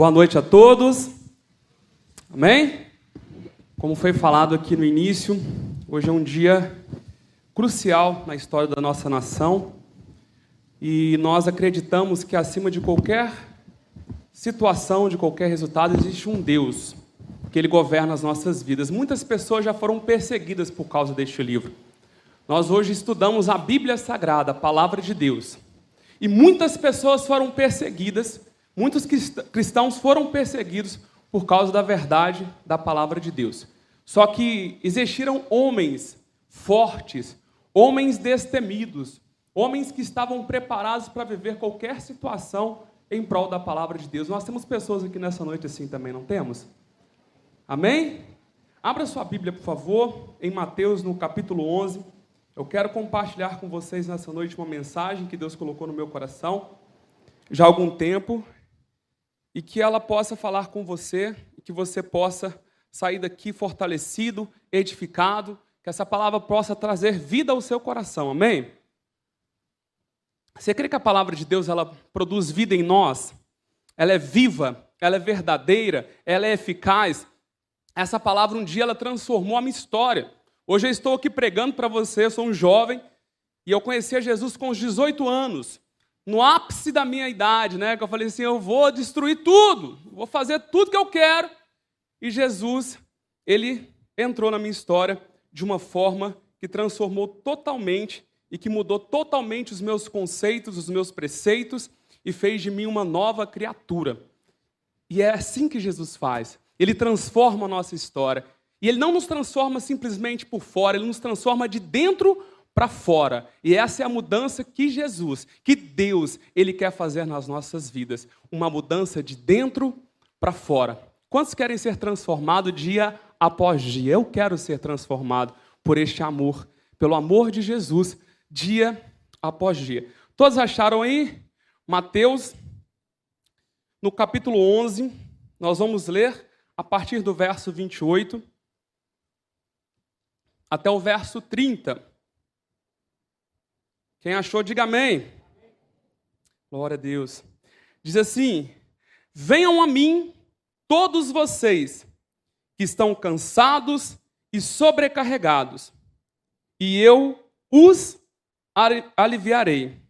Boa noite a todos. Amém? Como foi falado aqui no início, hoje é um dia crucial na história da nossa nação e nós acreditamos que acima de qualquer situação, de qualquer resultado, existe um Deus que ele governa as nossas vidas. Muitas pessoas já foram perseguidas por causa deste livro. Nós hoje estudamos a Bíblia Sagrada, a palavra de Deus. E muitas pessoas foram perseguidas, muitos cristãos foram perseguidos por causa da verdade da palavra de Deus. Só que existiram homens fortes, homens destemidos, homens que estavam preparados para viver qualquer situação em prol da palavra de Deus. Nós temos pessoas aqui nessa noite assim também, não temos? Amém? Abra sua Bíblia, por favor, em Mateus, no capítulo 11. Eu quero compartilhar com vocês nessa noite uma mensagem que Deus colocou no meu coração já há algum tempo e que ela possa falar com você e que você possa sair daqui fortalecido, edificado, que essa palavra possa trazer vida ao seu coração. Amém? Você crê que a palavra de Deus ela produz vida em nós? Ela é viva, ela é verdadeira, ela é eficaz, essa palavra um dia ela transformou a minha história. Hoje eu estou aqui pregando para você, eu sou um jovem e eu conheci Jesus com os 18 anos, no ápice da minha idade, né? Que eu falei assim, eu vou destruir tudo, vou fazer tudo que eu quero. E Jesus, ele entrou na minha história de uma forma que transformou totalmente e que mudou totalmente os meus conceitos, os meus preceitos e fez de mim uma nova criatura. E é assim que Jesus faz. Ele transforma a nossa história. E ele não nos transforma simplesmente por fora, ele nos transforma de dentro para fora. E essa é a mudança que Jesus, que Deus, ele quer fazer nas nossas vidas, uma mudança de dentro para fora. Quantos querem ser transformados dia após dia? Eu quero ser transformado por este amor, pelo amor de Jesus, dia após dia. Todos acharam aí? Mateus, no capítulo 11, nós vamos ler a partir do verso 28 até o verso 30. Quem achou, diga amém. Glória a Deus. Diz assim: Venham a mim todos vocês que estão cansados e sobrecarregados, e eu os aliviarei.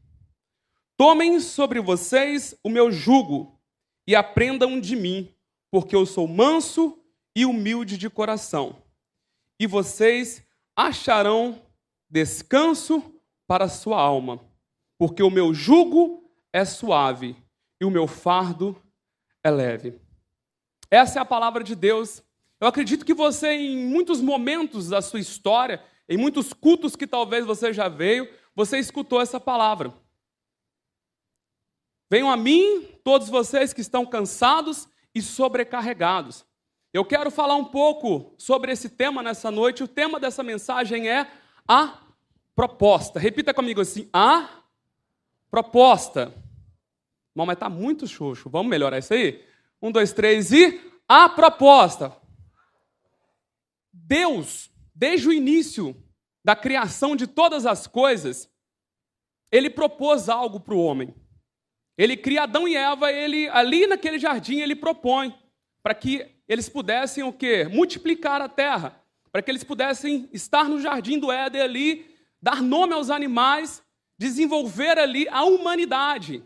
Tomem sobre vocês o meu jugo e aprendam de mim porque eu sou manso e humilde de coração. E vocês acharão descanso para a sua alma, porque o meu jugo é suave e o meu fardo é leve. Essa é a palavra de Deus. Eu acredito que você, em muitos momentos da sua história, em muitos cultos que talvez você já veio, você escutou essa palavra. Venham a mim, todos vocês que estão cansados e sobrecarregados. Eu quero falar um pouco sobre esse tema nessa noite. O tema dessa mensagem é a proposta. Repita comigo assim: a proposta. Bom, mas está muito xoxo. Vamos melhorar isso aí? Um, dois, três e a proposta. Deus, desde o início da criação de todas as coisas, ele propôs algo para o homem. Ele cria Adão e Eva, ele ali naquele jardim ele propõe para que eles pudessem o quê? Multiplicar a terra, para que eles pudessem estar no jardim do Éden ali, dar nome aos animais, desenvolver ali a humanidade.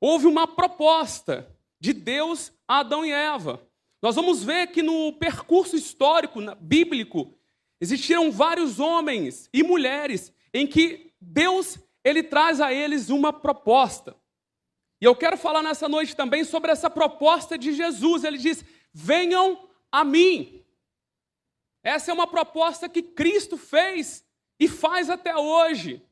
Houve uma proposta de Deus a Adão e Eva. Nós vamos ver que no percurso histórico bíblico existiram vários homens e mulheres em que Deus ele traz a eles uma proposta. E eu quero falar nessa noite também sobre essa proposta de Jesus. Ele diz: venham a mim. Essa é uma proposta que Cristo fez e faz até hoje.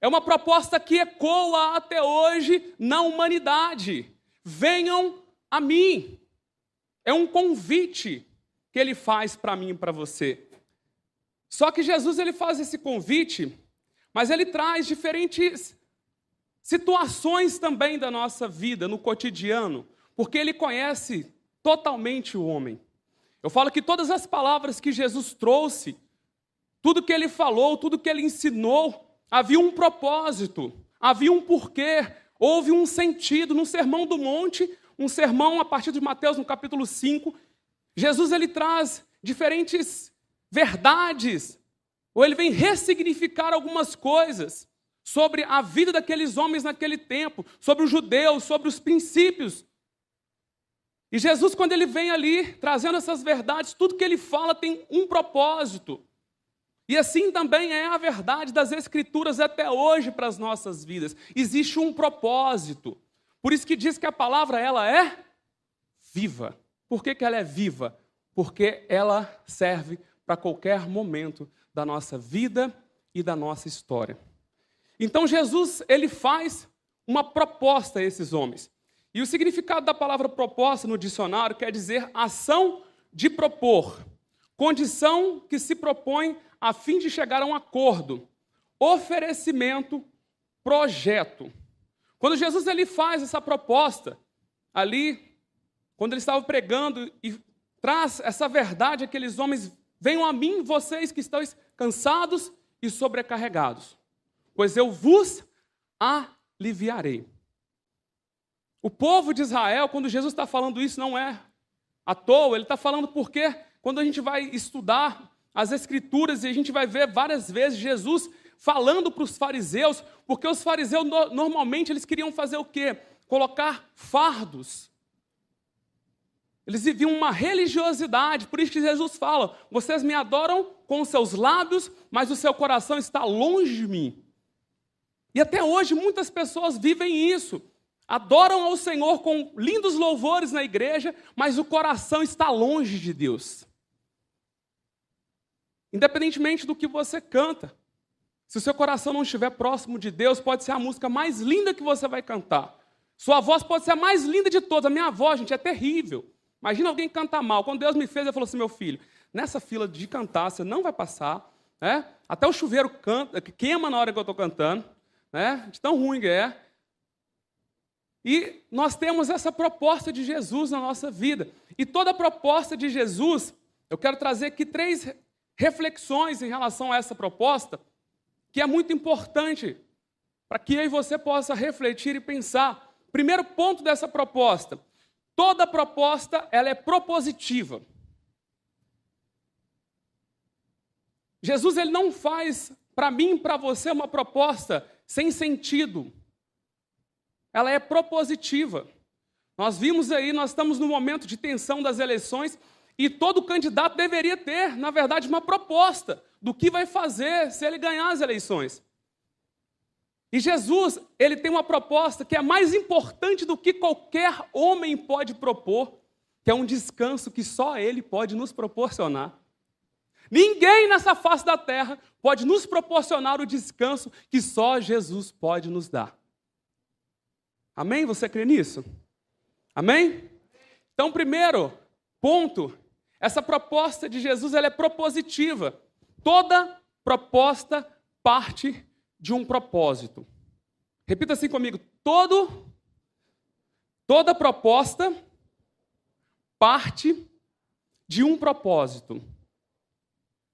É uma proposta que ecoa até hoje na humanidade. Venham a mim. É um convite que ele faz para mim e para você. Só que Jesus ele faz esse convite, mas ele traz diferentes situações também da nossa vida, no cotidiano, porque ele conhece totalmente o homem. Eu falo que todas as palavras que Jesus trouxe, tudo que ele falou, tudo que ele ensinou, havia um propósito, havia um porquê, houve um sentido. No Sermão do Monte, um sermão a partir de Mateus, no capítulo 5. Jesus ele traz diferentes verdades, ou ele vem ressignificar algumas coisas sobre a vida daqueles homens naquele tempo, sobre os judeus, sobre os princípios. E Jesus, quando ele vem ali trazendo essas verdades, tudo que ele fala tem um propósito. E assim também é a verdade das Escrituras até hoje para as nossas vidas. Existe um propósito. Por isso que diz que a palavra ela é viva. Por que, que ela é viva? Porque ela serve para qualquer momento da nossa vida e da nossa história. Então Jesus, ele faz uma proposta a esses homens. E o significado da palavra proposta no dicionário quer dizer ação de propor, condição que se propõe a fim de chegar a um acordo. Oferecimento, projeto. Quando Jesus ele faz essa proposta, ali, quando ele estava pregando e traz essa verdade, aqueles homens, venham a mim, vocês que estão cansados e sobrecarregados, pois eu vos aliviarei. O povo de Israel, quando Jesus está falando isso, não é à toa, ele está falando porque, quando a gente vai estudar as Escrituras e a gente vai ver várias vezes Jesus falando para os fariseus, porque os fariseus normalmente eles queriam fazer o quê? Colocar fardos. Eles viviam uma religiosidade, por isso que Jesus fala: vocês me adoram com os seus lábios, mas o seu coração está longe de mim. E até hoje muitas pessoas vivem isso. Adoram ao Senhor com lindos louvores na igreja, mas o coração está longe de Deus. Independentemente do que você canta, se o seu coração não estiver próximo de Deus, pode ser a música mais linda que você vai cantar. Sua voz pode ser a mais linda de todas. A minha voz, gente, é terrível. Imagina alguém cantar mal. Quando Deus me fez, ele falou assim: meu filho, nessa fila de cantar você não vai passar. Né? Até o chuveiro canta, queima na hora que eu estou cantando. Né? De tão ruim que é. E nós temos essa proposta de Jesus na nossa vida. E toda a proposta de Jesus, eu quero trazer aqui três reflexões em relação a essa proposta, que é muito importante para que eu e você possa refletir e pensar. Primeiro ponto dessa proposta: toda proposta ela é propositiva. Jesus ele não faz para mim para você uma proposta sem sentido. Ela é propositiva. Nós vimos aí, nós estamos no momento de tensão das eleições e todo candidato deveria ter, na verdade, uma proposta do que vai fazer se ele ganhar as eleições. E Jesus, ele tem uma proposta que é mais importante do que qualquer homem pode propor, que é um descanso que só ele pode nos proporcionar. Ninguém nessa face da terra pode nos proporcionar o descanso que só Jesus pode nos dar. Amém? Você crê nisso? Amém? Então, primeiro ponto essa proposta de Jesus ela é propositiva. Toda proposta parte de um propósito. Repita assim comigo: todo, toda proposta parte de um propósito.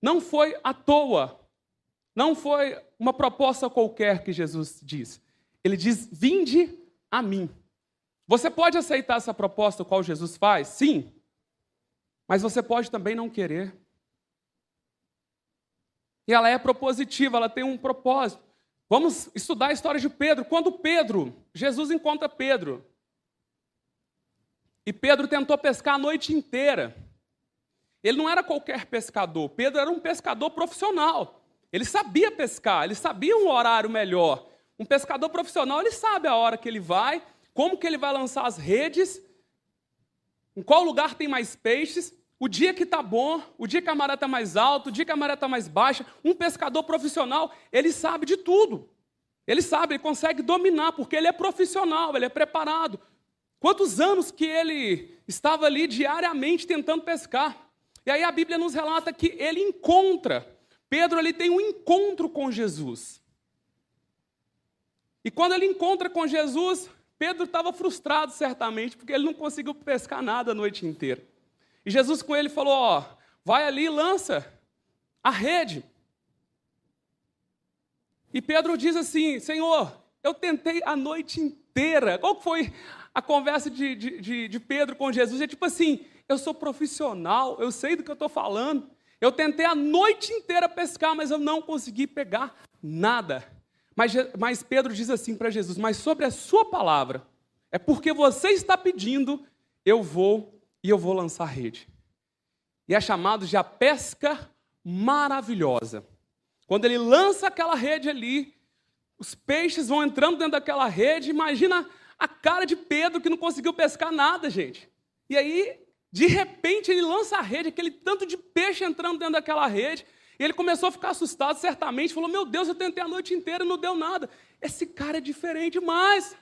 Não foi à toa, não foi uma proposta qualquer que Jesus diz. Ele diz: Vinde a mim. Você pode aceitar essa proposta qual Jesus faz? Sim. Mas você pode também não querer. E ela é propositiva, ela tem um propósito. Vamos estudar a história de Pedro. Quando Pedro, Jesus encontra Pedro. E Pedro tentou pescar a noite inteira. Ele não era qualquer pescador. Pedro era um pescador profissional. Ele sabia pescar, ele sabia um horário melhor. Um pescador profissional, ele sabe a hora que ele vai, como que ele vai lançar as redes, em qual lugar tem mais peixes, o dia que está bom, o dia que a maré está mais alta, o dia que a maré está mais baixa. Um pescador profissional, ele sabe de tudo. Ele sabe, ele consegue dominar, porque ele é profissional, ele é preparado. Quantos anos que ele estava ali diariamente tentando pescar? E aí a Bíblia nos relata que ele encontra, Pedro ele tem um encontro com Jesus. E quando ele encontra com Jesus, Pedro estava frustrado, certamente, porque ele não conseguiu pescar nada a noite inteira. E Jesus com ele falou: Ó, vai ali e lança a rede. E Pedro diz assim: Senhor, eu tentei a noite inteira. Qual foi a conversa de, de, de, Pedro com Jesus é tipo assim: eu sou profissional, eu sei do que eu estou falando. Eu tentei a noite inteira pescar, mas eu não consegui pegar nada. Mas, mas Pedro diz assim para Jesus: Mas sobre a sua palavra, é porque você está pedindo, eu vou e eu vou lançar rede. E é chamado de a pesca maravilhosa. Quando ele lança aquela rede ali, os peixes vão entrando dentro daquela rede. Imagina a cara de Pedro que não conseguiu pescar nada, gente. E aí, de repente, ele lança a rede, aquele tanto de peixe entrando dentro daquela rede. E ele começou a ficar assustado, certamente. Falou: Meu Deus, eu tentei a noite inteira e não deu nada. Esse cara é diferente demais.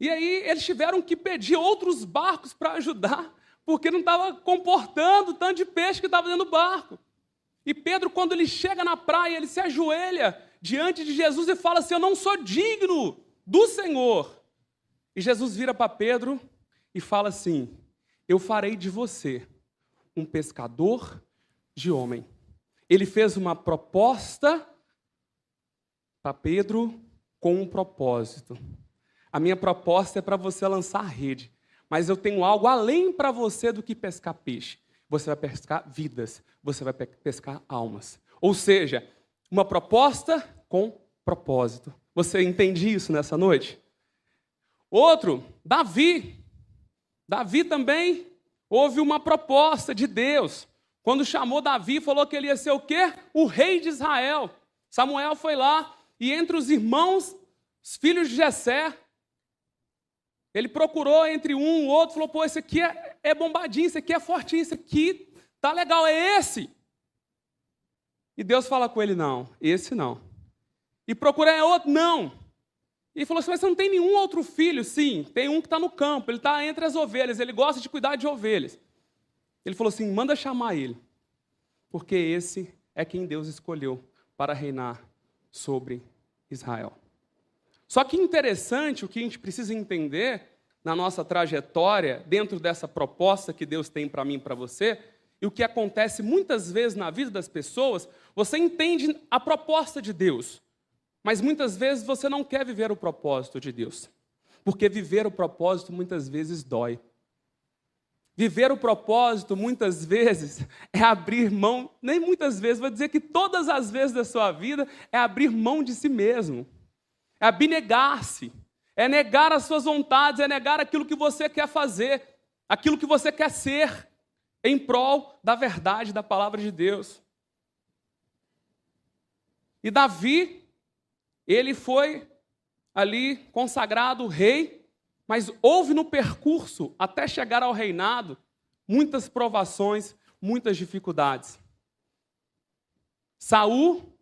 E aí, eles tiveram que pedir outros barcos para ajudar, porque não estava comportando o tanto de peixe que estava dentro do barco. E Pedro, quando ele chega na praia, ele se ajoelha diante de Jesus e fala assim: Eu não sou digno do Senhor. E Jesus vira para Pedro e fala assim: Eu farei de você um pescador de homem. Ele fez uma proposta para Pedro com um propósito. A minha proposta é para você lançar a rede, mas eu tenho algo além para você do que pescar peixe. Você vai pescar vidas, você vai pescar almas. Ou seja, uma proposta com propósito. Você entende isso nessa noite? Outro, Davi. Davi também houve uma proposta de Deus. Quando chamou Davi, falou que ele ia ser o quê? O rei de Israel. Samuel foi lá e entre os irmãos, os filhos de Jessé, ele procurou entre um e outro, falou: pô, esse aqui é, é bombadinho, esse aqui é fortinho, esse aqui tá legal, é esse. E Deus fala com ele: não, esse não. E procura é outro, não. E falou assim: mas você não tem nenhum outro filho? Sim, tem um que está no campo, ele está entre as ovelhas, ele gosta de cuidar de ovelhas. Ele falou assim: manda chamar ele, porque esse é quem Deus escolheu para reinar sobre Israel. Só que interessante o que a gente precisa entender na nossa trajetória, dentro dessa proposta que Deus tem para mim e para você, e o que acontece muitas vezes na vida das pessoas, você entende a proposta de Deus, mas muitas vezes você não quer viver o propósito de Deus, porque viver o propósito muitas vezes dói. Viver o propósito, muitas vezes, é abrir mão, nem muitas vezes, vou dizer que todas as vezes da sua vida, é abrir mão de si mesmo é abnegar-se, é negar as suas vontades, é negar aquilo que você quer fazer, aquilo que você quer ser, em prol da verdade da palavra de Deus. E Davi, ele foi ali consagrado rei, mas houve no percurso até chegar ao reinado muitas provações, muitas dificuldades. Saul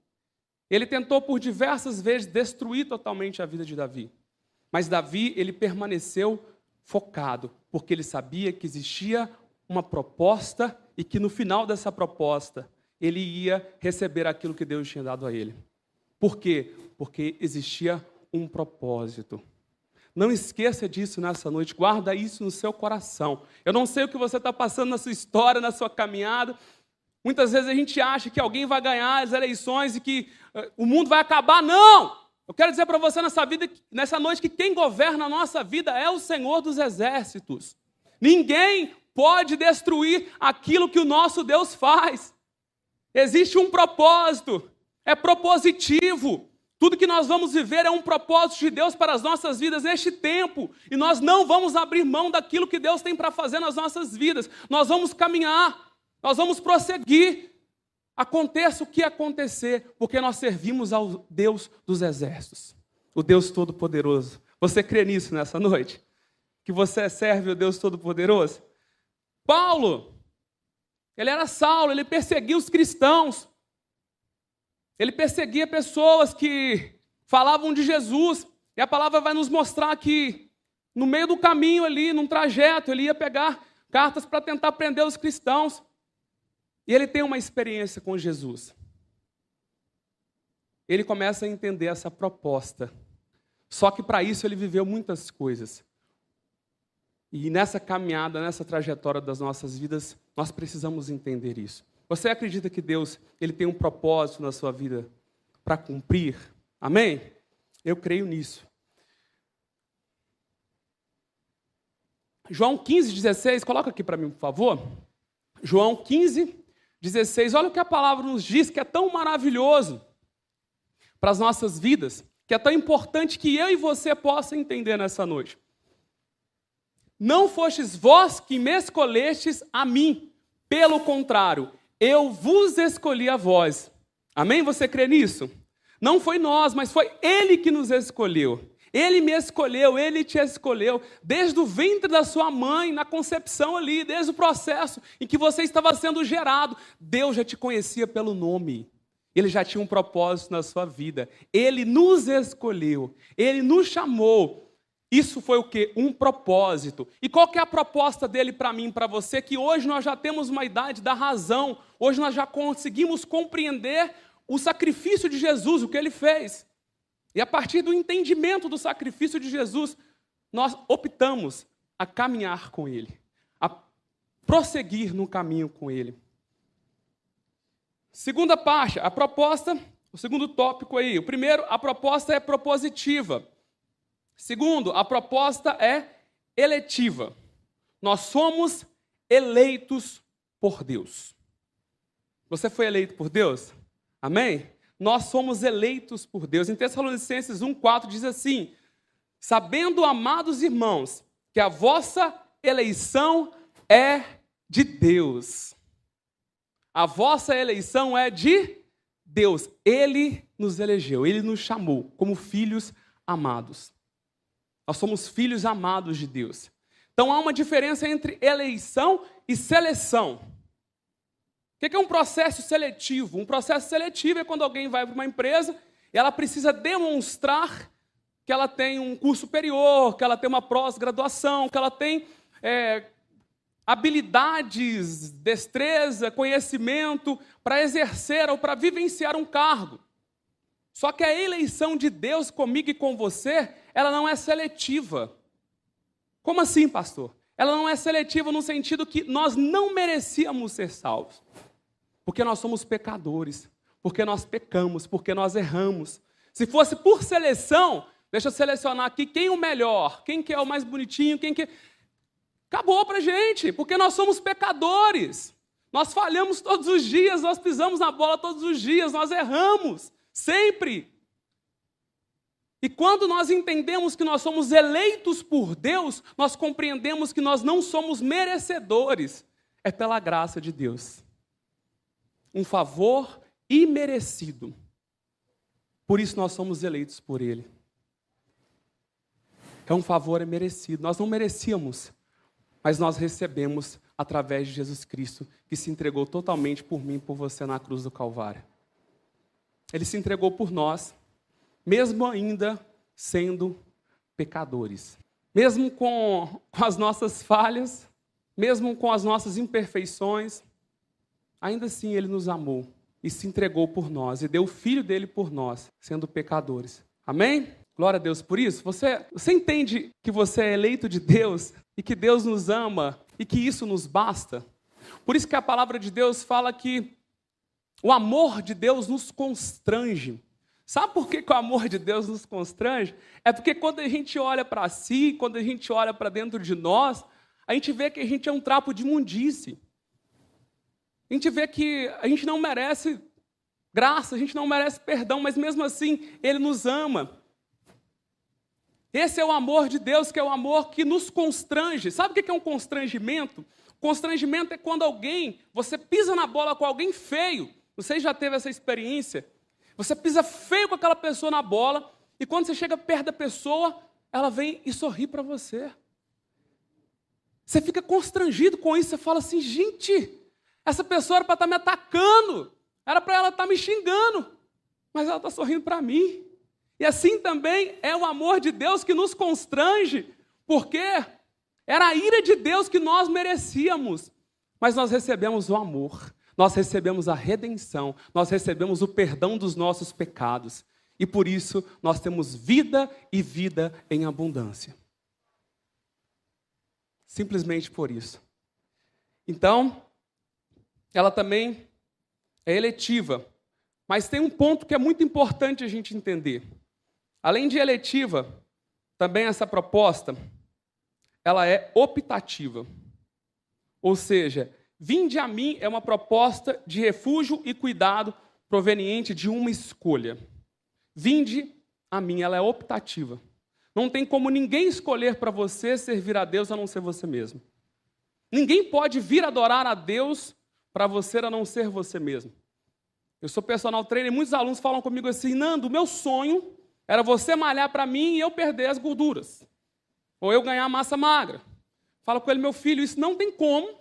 ele tentou por diversas vezes destruir totalmente a vida de Davi. Mas Davi, ele permaneceu focado, porque ele sabia que existia uma proposta e que no final dessa proposta ele ia receber aquilo que Deus tinha dado a ele. Por quê? Porque existia um propósito. Não esqueça disso nessa noite, guarda isso no seu coração. Eu não sei o que você está passando na sua história, na sua caminhada, Muitas vezes a gente acha que alguém vai ganhar as eleições e que uh, o mundo vai acabar. Não! Eu quero dizer para você nessa, vida, nessa noite que quem governa a nossa vida é o Senhor dos Exércitos. Ninguém pode destruir aquilo que o nosso Deus faz. Existe um propósito, é propositivo. Tudo que nós vamos viver é um propósito de Deus para as nossas vidas neste tempo. E nós não vamos abrir mão daquilo que Deus tem para fazer nas nossas vidas. Nós vamos caminhar. Nós vamos prosseguir. Aconteça o que acontecer, porque nós servimos ao Deus dos exércitos, o Deus Todo-Poderoso. Você crê nisso nessa noite? Que você serve o Deus Todo-Poderoso? Paulo, ele era Saulo, ele perseguia os cristãos, ele perseguia pessoas que falavam de Jesus, e a palavra vai nos mostrar que no meio do caminho ali, num trajeto, ele ia pegar cartas para tentar prender os cristãos. E ele tem uma experiência com Jesus. Ele começa a entender essa proposta. Só que para isso ele viveu muitas coisas. E nessa caminhada, nessa trajetória das nossas vidas, nós precisamos entender isso. Você acredita que Deus ele tem um propósito na sua vida para cumprir? Amém? Eu creio nisso. João 15, 16, coloca aqui para mim, por favor. João 15, 16. Olha o que a palavra nos diz que é tão maravilhoso para as nossas vidas, que é tão importante que eu e você possam entender nessa noite. Não fostes vós que me escolhestes a mim, pelo contrário, eu vos escolhi a vós. Amém? Você crê nisso? Não foi nós, mas foi Ele que nos escolheu. Ele me escolheu, Ele te escolheu, desde o ventre da sua mãe, na concepção ali, desde o processo em que você estava sendo gerado. Deus já te conhecia pelo nome. Ele já tinha um propósito na sua vida. Ele nos escolheu, Ele nos chamou. Isso foi o que? Um propósito. E qual que é a proposta dele para mim, para você? Que hoje nós já temos uma idade da razão. Hoje nós já conseguimos compreender o sacrifício de Jesus, o que ele fez. E a partir do entendimento do sacrifício de Jesus, nós optamos a caminhar com ele, a prosseguir no caminho com ele. Segunda parte, a proposta, o segundo tópico aí. O primeiro, a proposta é propositiva. Segundo, a proposta é eletiva. Nós somos eleitos por Deus. Você foi eleito por Deus? Amém? Nós somos eleitos por Deus. Em Tessalonicenses 1,4 diz assim: Sabendo, amados irmãos, que a vossa eleição é de Deus. A vossa eleição é de Deus. Ele nos elegeu, ele nos chamou como filhos amados. Nós somos filhos amados de Deus. Então há uma diferença entre eleição e seleção. O que é um processo seletivo? Um processo seletivo é quando alguém vai para uma empresa e ela precisa demonstrar que ela tem um curso superior, que ela tem uma pós-graduação, que ela tem é, habilidades, destreza, conhecimento para exercer ou para vivenciar um cargo. Só que a eleição de Deus comigo e com você ela não é seletiva. Como assim, pastor? Ela não é seletiva no sentido que nós não merecíamos ser salvos. Porque nós somos pecadores, porque nós pecamos, porque nós erramos. Se fosse por seleção, deixa eu selecionar aqui quem é o melhor, quem que é o mais bonitinho, quem que Acabou para gente, porque nós somos pecadores. Nós falhamos todos os dias, nós pisamos na bola todos os dias, nós erramos, sempre. E quando nós entendemos que nós somos eleitos por Deus, nós compreendemos que nós não somos merecedores, é pela graça de Deus. Um favor imerecido. Por isso nós somos eleitos por Ele. É um favor imerecido. Nós não merecíamos, mas nós recebemos através de Jesus Cristo, que se entregou totalmente por mim e por você na cruz do Calvário. Ele se entregou por nós mesmo ainda sendo pecadores. Mesmo com, com as nossas falhas, mesmo com as nossas imperfeições, ainda assim Ele nos amou e se entregou por nós e deu o Filho dele por nós, sendo pecadores. Amém? Glória a Deus por isso. Você, você entende que você é eleito de Deus e que Deus nos ama e que isso nos basta? Por isso que a palavra de Deus fala que o amor de Deus nos constrange. Sabe por que, que o amor de Deus nos constrange? É porque quando a gente olha para si, quando a gente olha para dentro de nós, a gente vê que a gente é um trapo de imundice. A gente vê que a gente não merece graça, a gente não merece perdão, mas mesmo assim Ele nos ama. Esse é o amor de Deus, que é o amor que nos constrange. Sabe o que é um constrangimento? Constrangimento é quando alguém, você pisa na bola com alguém feio. Você já teve essa experiência? Você pisa feio com aquela pessoa na bola, e quando você chega perto da pessoa, ela vem e sorri para você. Você fica constrangido com isso, você fala assim: gente, essa pessoa era para estar tá me atacando, era para ela estar tá me xingando, mas ela está sorrindo para mim. E assim também é o amor de Deus que nos constrange, porque era a ira de Deus que nós merecíamos, mas nós recebemos o amor nós recebemos a redenção, nós recebemos o perdão dos nossos pecados. E por isso nós temos vida e vida em abundância. Simplesmente por isso. Então, ela também é eletiva. Mas tem um ponto que é muito importante a gente entender. Além de eletiva, também essa proposta, ela é optativa. Ou seja, vinde a mim é uma proposta de refúgio e cuidado proveniente de uma escolha. Vinde a mim, ela é optativa. Não tem como ninguém escolher para você servir a Deus a não ser você mesmo. Ninguém pode vir adorar a Deus para você a não ser você mesmo. Eu sou personal trainer e muitos alunos falam comigo assim: Nando, meu sonho era você malhar para mim e eu perder as gorduras. Ou eu ganhar massa magra. Falo com ele, meu filho, isso não tem como.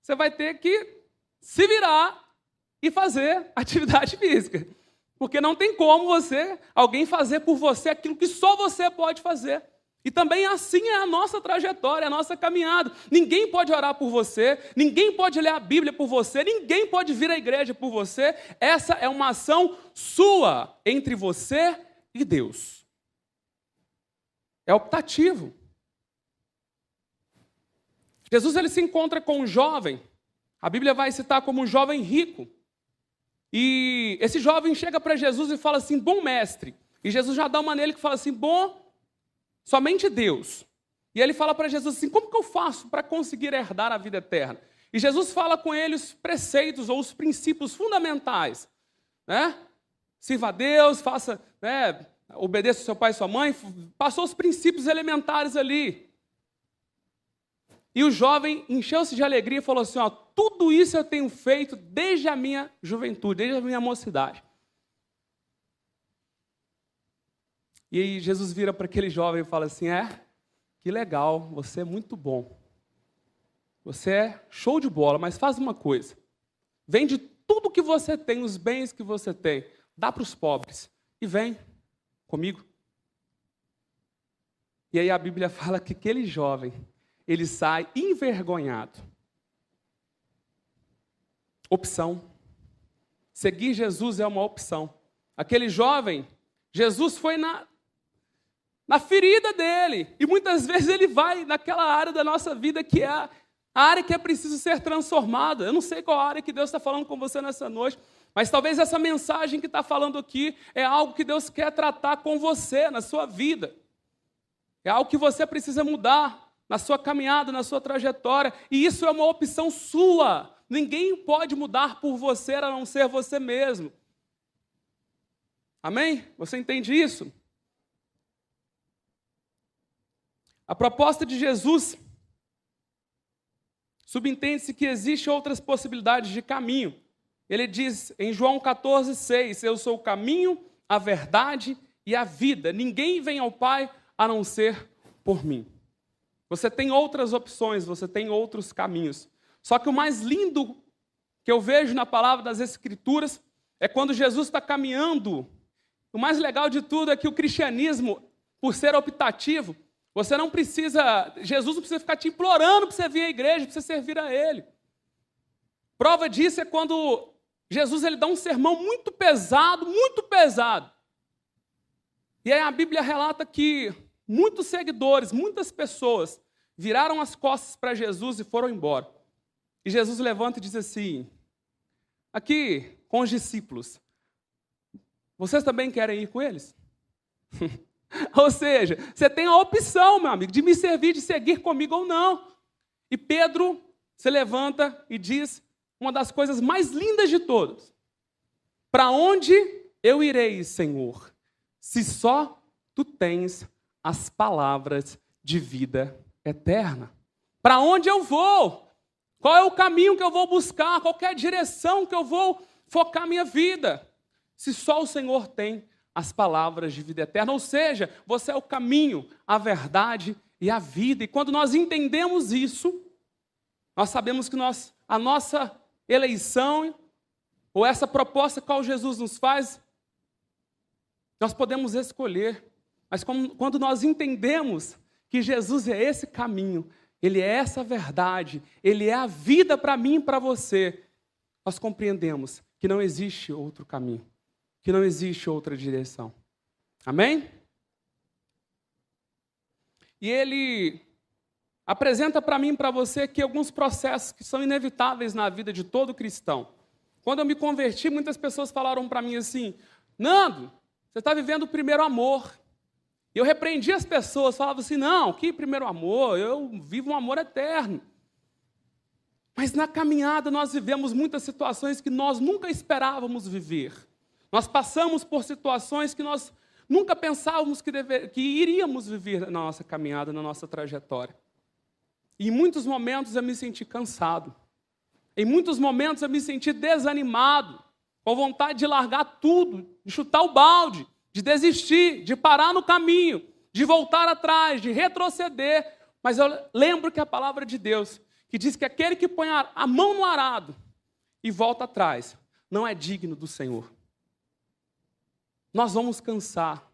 Você vai ter que se virar e fazer atividade física. Porque não tem como você, alguém fazer por você aquilo que só você pode fazer. E também assim é a nossa trajetória, a nossa caminhada. Ninguém pode orar por você, ninguém pode ler a Bíblia por você, ninguém pode vir à igreja por você. Essa é uma ação sua entre você e Deus. É optativo. Jesus ele se encontra com um jovem, a Bíblia vai citar como um jovem rico. E esse jovem chega para Jesus e fala assim: Bom mestre. E Jesus já dá uma nele que fala assim: Bom, somente Deus. E ele fala para Jesus assim: Como que eu faço para conseguir herdar a vida eterna? E Jesus fala com ele os preceitos ou os princípios fundamentais. Né? Sirva a Deus, faça, né, obedeça seu pai e sua mãe. Passou os princípios elementares ali. E o jovem encheu-se de alegria e falou assim: ó, tudo isso eu tenho feito desde a minha juventude, desde a minha mocidade. E aí Jesus vira para aquele jovem e fala assim: é, que legal, você é muito bom. Você é show de bola, mas faz uma coisa: vende tudo que você tem, os bens que você tem, dá para os pobres e vem comigo. E aí a Bíblia fala que aquele jovem ele sai envergonhado. Opção. Seguir Jesus é uma opção. Aquele jovem, Jesus foi na, na ferida dele. E muitas vezes ele vai naquela área da nossa vida que é a, área que é preciso ser transformada. Eu não sei qual área que Deus está falando com você nessa noite, mas talvez essa mensagem que está falando aqui é algo que Deus quer tratar com você na sua vida. É algo que você precisa mudar na sua caminhada, na sua trajetória, e isso é uma opção sua. Ninguém pode mudar por você a não ser você mesmo. Amém? Você entende isso? A proposta de Jesus subentende-se que existem outras possibilidades de caminho. Ele diz em João 14, 6: Eu sou o caminho, a verdade e a vida. Ninguém vem ao Pai a não ser por mim. Você tem outras opções, você tem outros caminhos. Só que o mais lindo que eu vejo na palavra das Escrituras é quando Jesus está caminhando. O mais legal de tudo é que o cristianismo, por ser optativo, você não precisa, Jesus não precisa ficar te implorando para você vir à igreja, para você servir a Ele. Prova disso é quando Jesus ele dá um sermão muito pesado, muito pesado. E aí a Bíblia relata que muitos seguidores, muitas pessoas viraram as costas para Jesus e foram embora. E Jesus levanta e diz assim: aqui com os discípulos, vocês também querem ir com eles? ou seja, você tem a opção, meu amigo, de me servir, de seguir comigo ou não. E Pedro se levanta e diz uma das coisas mais lindas de todas: Para onde eu irei, Senhor, se só tu tens as palavras de vida eterna. Para onde eu vou? Qual é o caminho que eu vou buscar? Qual é a direção que eu vou focar minha vida? Se só o Senhor tem as palavras de vida eterna, ou seja, você é o caminho, a verdade e a vida. E quando nós entendemos isso, nós sabemos que nós, a nossa eleição ou essa proposta qual Jesus nos faz, nós podemos escolher. Mas quando nós entendemos que Jesus é esse caminho, Ele é essa verdade, Ele é a vida para mim e para você, nós compreendemos que não existe outro caminho, que não existe outra direção. Amém? E Ele apresenta para mim e para você aqui alguns processos que são inevitáveis na vida de todo cristão. Quando eu me converti, muitas pessoas falaram para mim assim: Nando, você está vivendo o primeiro amor. Eu repreendia as pessoas, falava assim: não, que primeiro amor, eu vivo um amor eterno. Mas na caminhada nós vivemos muitas situações que nós nunca esperávamos viver. Nós passamos por situações que nós nunca pensávamos que, dever, que iríamos viver na nossa caminhada, na nossa trajetória. E em muitos momentos eu me senti cansado. Em muitos momentos eu me senti desanimado, com vontade de largar tudo, de chutar o balde, de desistir, de parar no caminho, de voltar atrás, de retroceder. Mas eu lembro que a palavra de Deus, que diz que aquele que põe a mão no arado e volta atrás, não é digno do Senhor. Nós vamos cansar.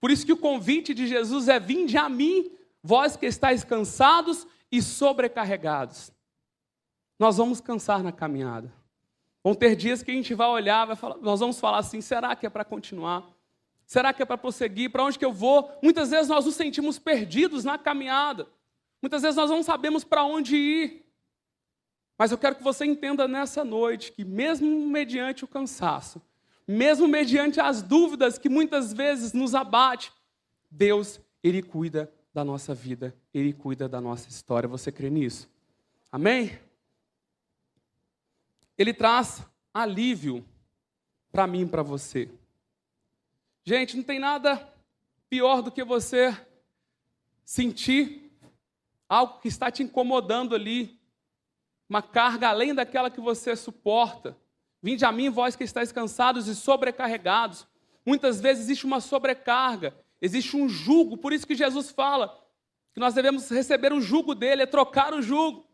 Por isso que o convite de Jesus é: vinde a mim, vós que estáis cansados e sobrecarregados. Nós vamos cansar na caminhada. Vão ter dias que a gente vai olhar, vai falar, nós vamos falar assim: será que é para continuar? Será que é para prosseguir? Para onde que eu vou? Muitas vezes nós nos sentimos perdidos na caminhada. Muitas vezes nós não sabemos para onde ir. Mas eu quero que você entenda nessa noite que, mesmo mediante o cansaço, mesmo mediante as dúvidas que muitas vezes nos abate, Deus, Ele cuida da nossa vida, Ele cuida da nossa história. Você crê nisso? Amém? Ele traz alívio para mim e para você. Gente, não tem nada pior do que você sentir algo que está te incomodando ali, uma carga além daquela que você suporta. Vinde a mim, vós que estáis cansados e sobrecarregados. Muitas vezes existe uma sobrecarga, existe um jugo, por isso que Jesus fala que nós devemos receber o jugo dele, é trocar o jugo.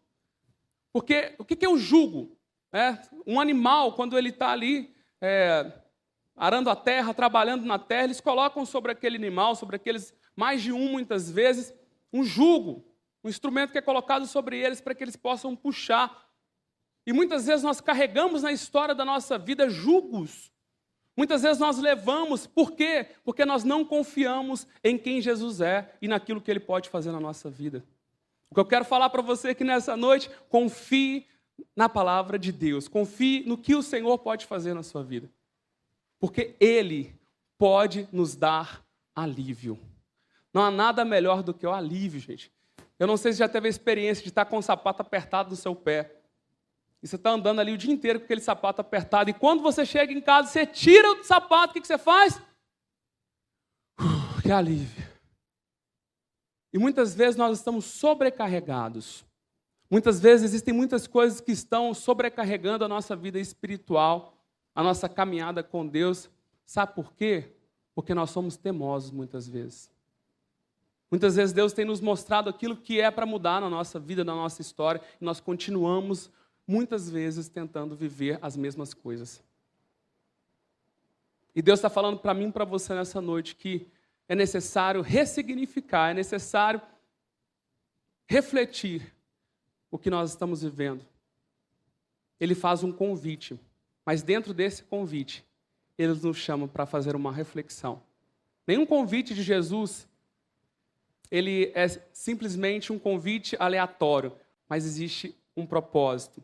Porque o que é o jugo? É, um animal, quando ele está ali é, arando a terra, trabalhando na terra, eles colocam sobre aquele animal, sobre aqueles, mais de um muitas vezes, um jugo, um instrumento que é colocado sobre eles para que eles possam puxar. E muitas vezes nós carregamos na história da nossa vida jugos. Muitas vezes nós levamos, por quê? Porque nós não confiamos em quem Jesus é e naquilo que ele pode fazer na nossa vida. O que eu quero falar para você aqui nessa noite, confie na palavra de Deus, confie no que o Senhor pode fazer na sua vida. Porque Ele pode nos dar alívio. Não há nada melhor do que o alívio, gente. Eu não sei se já teve a experiência de estar com o sapato apertado no seu pé. E você está andando ali o dia inteiro com aquele sapato apertado. E quando você chega em casa, você tira o sapato, o que você faz? Que alívio. E muitas vezes nós estamos sobrecarregados. Muitas vezes existem muitas coisas que estão sobrecarregando a nossa vida espiritual a nossa caminhada com Deus. Sabe por quê? Porque nós somos temosos muitas vezes. Muitas vezes Deus tem nos mostrado aquilo que é para mudar na nossa vida, na nossa história, e nós continuamos, muitas vezes, tentando viver as mesmas coisas. E Deus está falando para mim e para você nessa noite que é necessário ressignificar, é necessário refletir o que nós estamos vivendo. Ele faz um convite. Mas dentro desse convite, eles nos chamam para fazer uma reflexão. Nenhum convite de Jesus ele é simplesmente um convite aleatório, mas existe um propósito.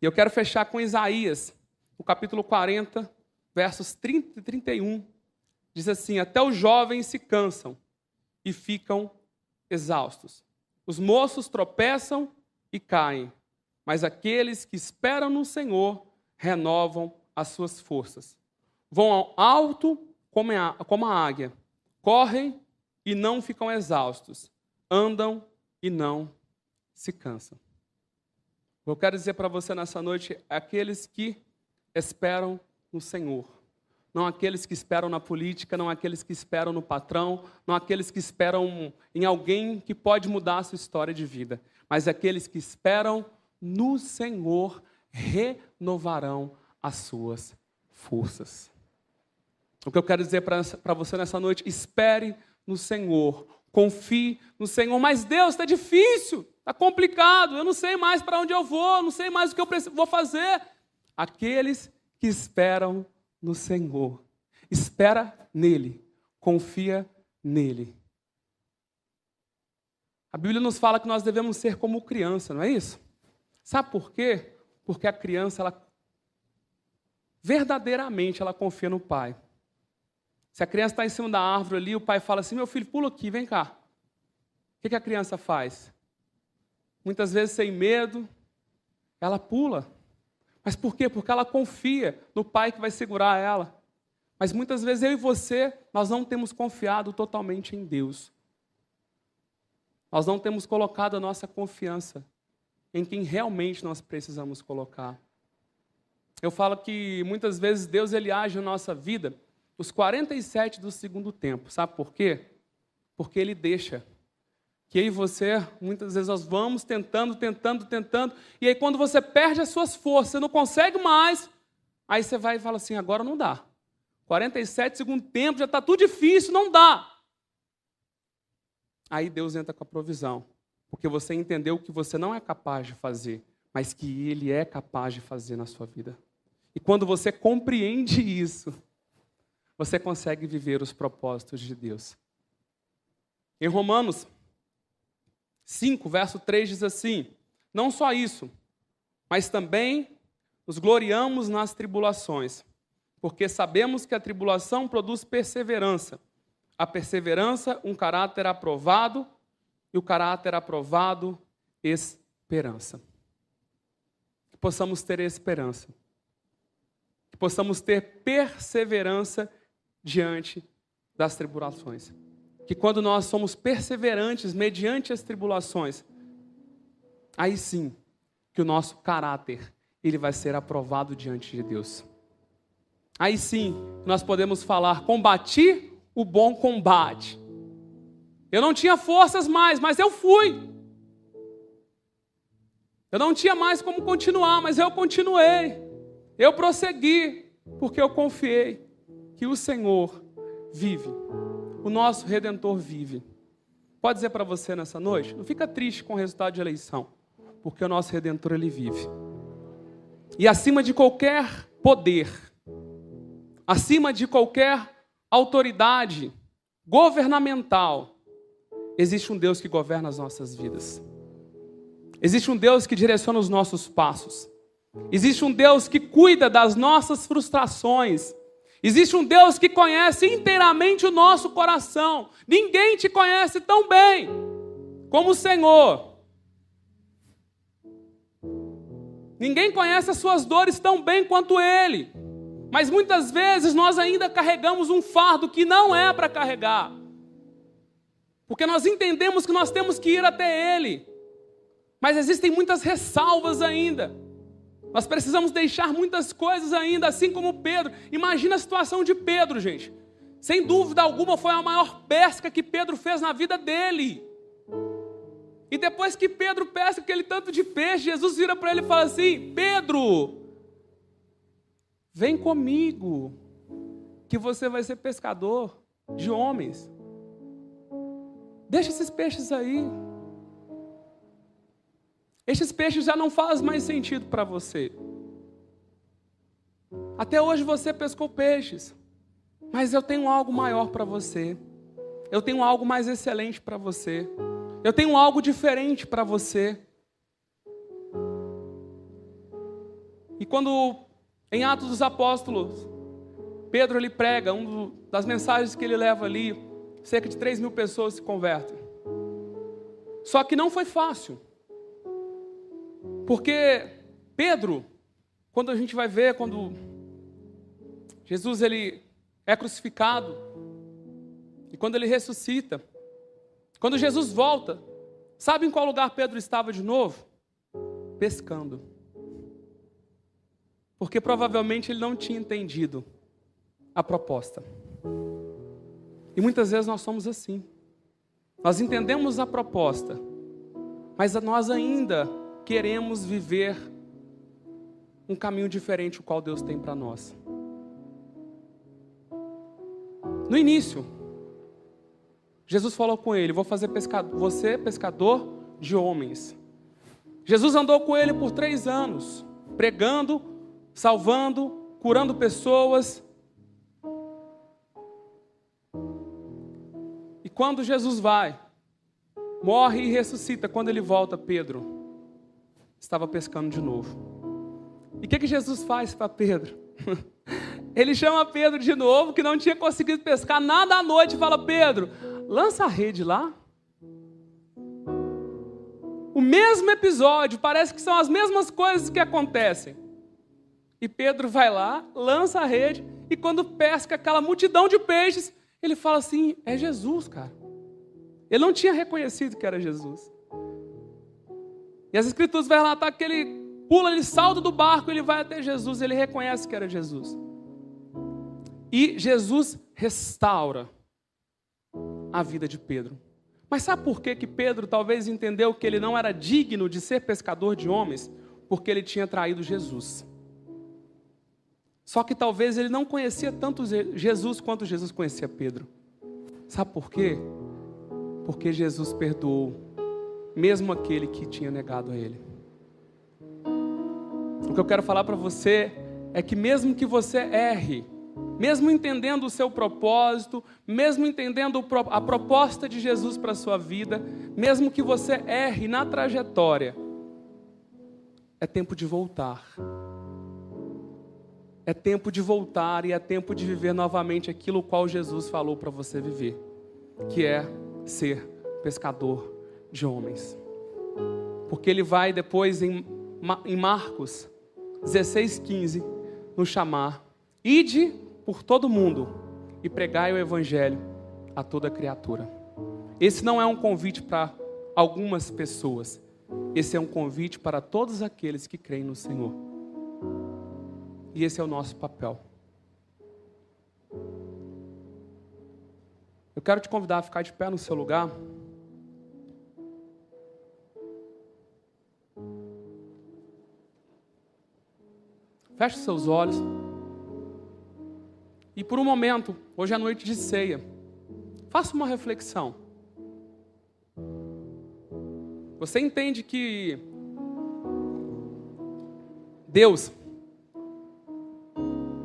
E eu quero fechar com Isaías, no capítulo 40, versos 30 e 31. Diz assim: Até os jovens se cansam e ficam exaustos. Os moços tropeçam e caem, mas aqueles que esperam no Senhor renovam as suas forças. Vão ao alto como a, como a águia, correm e não ficam exaustos, andam e não se cansam. Eu quero dizer para você nessa noite, aqueles que esperam no Senhor, não aqueles que esperam na política, não aqueles que esperam no patrão, não aqueles que esperam em alguém que pode mudar a sua história de vida, mas aqueles que esperam no Senhor renovarão as suas forças. O que eu quero dizer para você nessa noite, espere no Senhor, confie no Senhor. Mas Deus, está difícil, está complicado, eu não sei mais para onde eu vou, não sei mais o que eu vou fazer. Aqueles que esperam no Senhor, espera nele, confia nele. A Bíblia nos fala que nós devemos ser como criança, não é isso? Sabe por quê? Porque a criança, ela verdadeiramente ela confia no pai. Se a criança está em cima da árvore ali, o pai fala assim: meu filho, pula aqui, vem cá. O que a criança faz? Muitas vezes, sem medo, ela pula. Mas por quê? Porque ela confia no pai que vai segurar ela. Mas muitas vezes eu e você, nós não temos confiado totalmente em Deus. Nós não temos colocado a nossa confiança em quem realmente nós precisamos colocar. Eu falo que muitas vezes Deus ele age na nossa vida os 47 do segundo tempo. Sabe por quê? Porque ele deixa que eu e você, muitas vezes nós vamos tentando, tentando, tentando, e aí quando você perde as suas forças, você não consegue mais, aí você vai e fala assim: agora não dá. 47 segundo tempo, já está tudo difícil, não dá. Aí Deus entra com a provisão, porque você entendeu que você não é capaz de fazer, mas que Ele é capaz de fazer na sua vida. E quando você compreende isso, você consegue viver os propósitos de Deus. Em Romanos 5, verso 3 diz assim: Não só isso, mas também nos gloriamos nas tribulações, porque sabemos que a tribulação produz perseverança. A perseverança, um caráter aprovado, e o caráter aprovado, esperança. Que possamos ter esperança. Que possamos ter perseverança diante das tribulações. Que quando nós somos perseverantes mediante as tribulações, aí sim que o nosso caráter ele vai ser aprovado diante de Deus. Aí sim, nós podemos falar: combati o bom combate. Eu não tinha forças mais, mas eu fui. Eu não tinha mais como continuar, mas eu continuei. Eu prossegui, porque eu confiei que o Senhor vive. O nosso redentor vive. Pode dizer para você nessa noite, não fica triste com o resultado de eleição, porque o nosso redentor ele vive. E acima de qualquer poder, acima de qualquer autoridade governamental, existe um Deus que governa as nossas vidas. Existe um Deus que direciona os nossos passos. Existe um Deus que cuida das nossas frustrações. Existe um Deus que conhece inteiramente o nosso coração. Ninguém te conhece tão bem como o Senhor. Ninguém conhece as suas dores tão bem quanto Ele. Mas muitas vezes nós ainda carregamos um fardo que não é para carregar. Porque nós entendemos que nós temos que ir até Ele. Mas existem muitas ressalvas ainda. Nós precisamos deixar muitas coisas ainda, assim como Pedro. Imagina a situação de Pedro, gente. Sem dúvida alguma, foi a maior pesca que Pedro fez na vida dele. E depois que Pedro pesca aquele tanto de peixe, Jesus vira para ele e fala assim: Pedro, Vem comigo, que você vai ser pescador de homens. Deixa esses peixes aí. Estes peixes já não fazem mais sentido para você. Até hoje você pescou peixes, mas eu tenho algo maior para você. Eu tenho algo mais excelente para você. Eu tenho algo diferente para você. E quando em Atos dos Apóstolos, Pedro ele prega, uma das mensagens que ele leva ali, cerca de 3 mil pessoas se convertem. Só que não foi fácil. Porque Pedro, quando a gente vai ver, quando Jesus ele é crucificado, e quando ele ressuscita, quando Jesus volta, sabe em qual lugar Pedro estava de novo? Pescando porque provavelmente ele não tinha entendido a proposta. E muitas vezes nós somos assim. Nós entendemos a proposta, mas nós ainda queremos viver um caminho diferente o qual Deus tem para nós. No início, Jesus falou com ele: Vou fazer pescador, você pescador de homens. Jesus andou com ele por três anos, pregando salvando, curando pessoas. E quando Jesus vai, morre e ressuscita, quando ele volta, Pedro estava pescando de novo. E o que, que Jesus faz para Pedro? ele chama Pedro de novo, que não tinha conseguido pescar nada à noite, e fala: Pedro, lança a rede lá. O mesmo episódio, parece que são as mesmas coisas que acontecem. E Pedro vai lá, lança a rede, e quando pesca aquela multidão de peixes, ele fala assim: é Jesus, cara. Ele não tinha reconhecido que era Jesus. E as escrituras vai relatar que ele pula, ele salta do barco, ele vai até Jesus, ele reconhece que era Jesus. E Jesus restaura a vida de Pedro. Mas sabe por que, que Pedro talvez entendeu que ele não era digno de ser pescador de homens? Porque ele tinha traído Jesus. Só que talvez ele não conhecia tanto Jesus quanto Jesus conhecia Pedro. Sabe por quê? Porque Jesus perdoou, mesmo aquele que tinha negado a ele. O que eu quero falar para você é que, mesmo que você erre, mesmo entendendo o seu propósito, mesmo entendendo a proposta de Jesus para a sua vida, mesmo que você erre na trajetória, é tempo de voltar. É tempo de voltar e é tempo de viver novamente aquilo qual Jesus falou para você viver, que é ser pescador de homens. Porque ele vai depois em, em Marcos 16,15 nos chamar: ide por todo mundo e pregai o evangelho a toda criatura. Esse não é um convite para algumas pessoas, esse é um convite para todos aqueles que creem no Senhor. E esse é o nosso papel. Eu quero te convidar a ficar de pé no seu lugar. Feche seus olhos. E por um momento, hoje é noite de ceia, faça uma reflexão. Você entende que Deus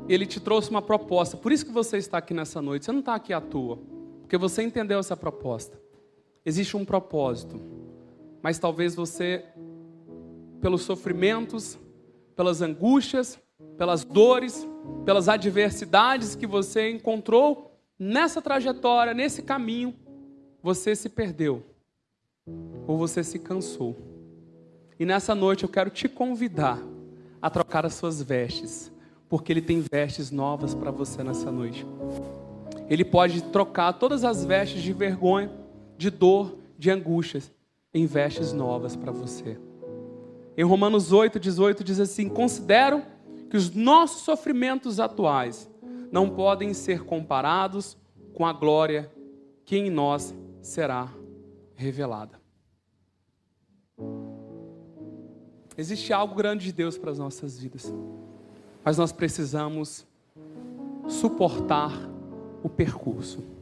ele te trouxe uma proposta. Por isso que você está aqui nessa noite. Você não está aqui à toa, porque você entendeu essa proposta. Existe um propósito, mas talvez você, pelos sofrimentos, pelas angústias, pelas dores, pelas adversidades que você encontrou nessa trajetória, nesse caminho, você se perdeu ou você se cansou. E nessa noite eu quero te convidar a trocar as suas vestes porque Ele tem vestes novas para você nessa noite. Ele pode trocar todas as vestes de vergonha, de dor, de angústias, em vestes novas para você. Em Romanos 8, 18 diz assim: Considero que os nossos sofrimentos atuais não podem ser comparados com a glória que em nós será revelada. Existe algo grande de Deus para as nossas vidas mas nós precisamos suportar o percurso.